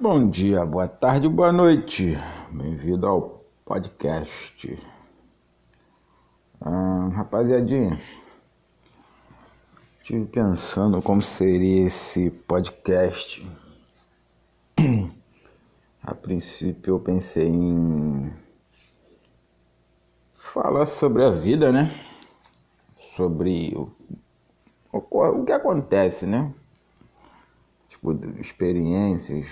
Bom dia, boa tarde, boa noite. Bem-vindo ao podcast. Ah, rapaziadinha, estive pensando como seria esse podcast. A princípio eu pensei em falar sobre a vida, né? Sobre o, o, o que acontece, né? Tipo, experiências.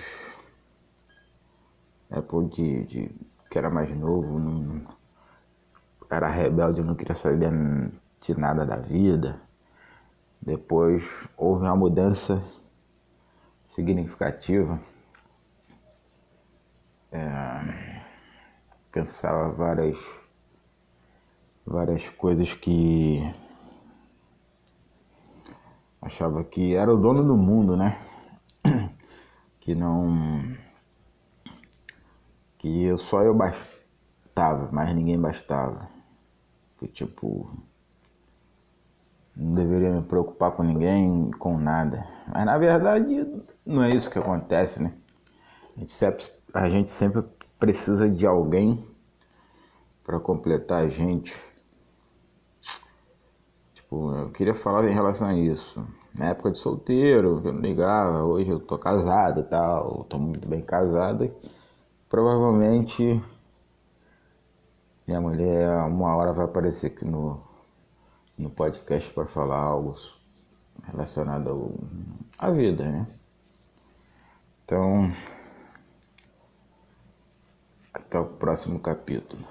Época de, de que era mais novo, não, era rebelde, não queria saber de nada da vida. Depois houve uma mudança significativa. É, pensava várias várias coisas que achava que era o dono do mundo, né? Que não que eu só eu bastava, mas ninguém bastava. Que tipo não deveria me preocupar com ninguém, com nada. Mas na verdade não é isso que acontece, né? A gente sempre, a gente sempre precisa de alguém para completar a gente. Tipo, eu queria falar em relação a isso. Na época de solteiro, eu não ligava, hoje eu tô casado e tal, tô muito bem casado. Provavelmente minha mulher uma hora vai aparecer aqui no, no podcast para falar algo relacionado ao, à vida, né? Então, até o próximo capítulo.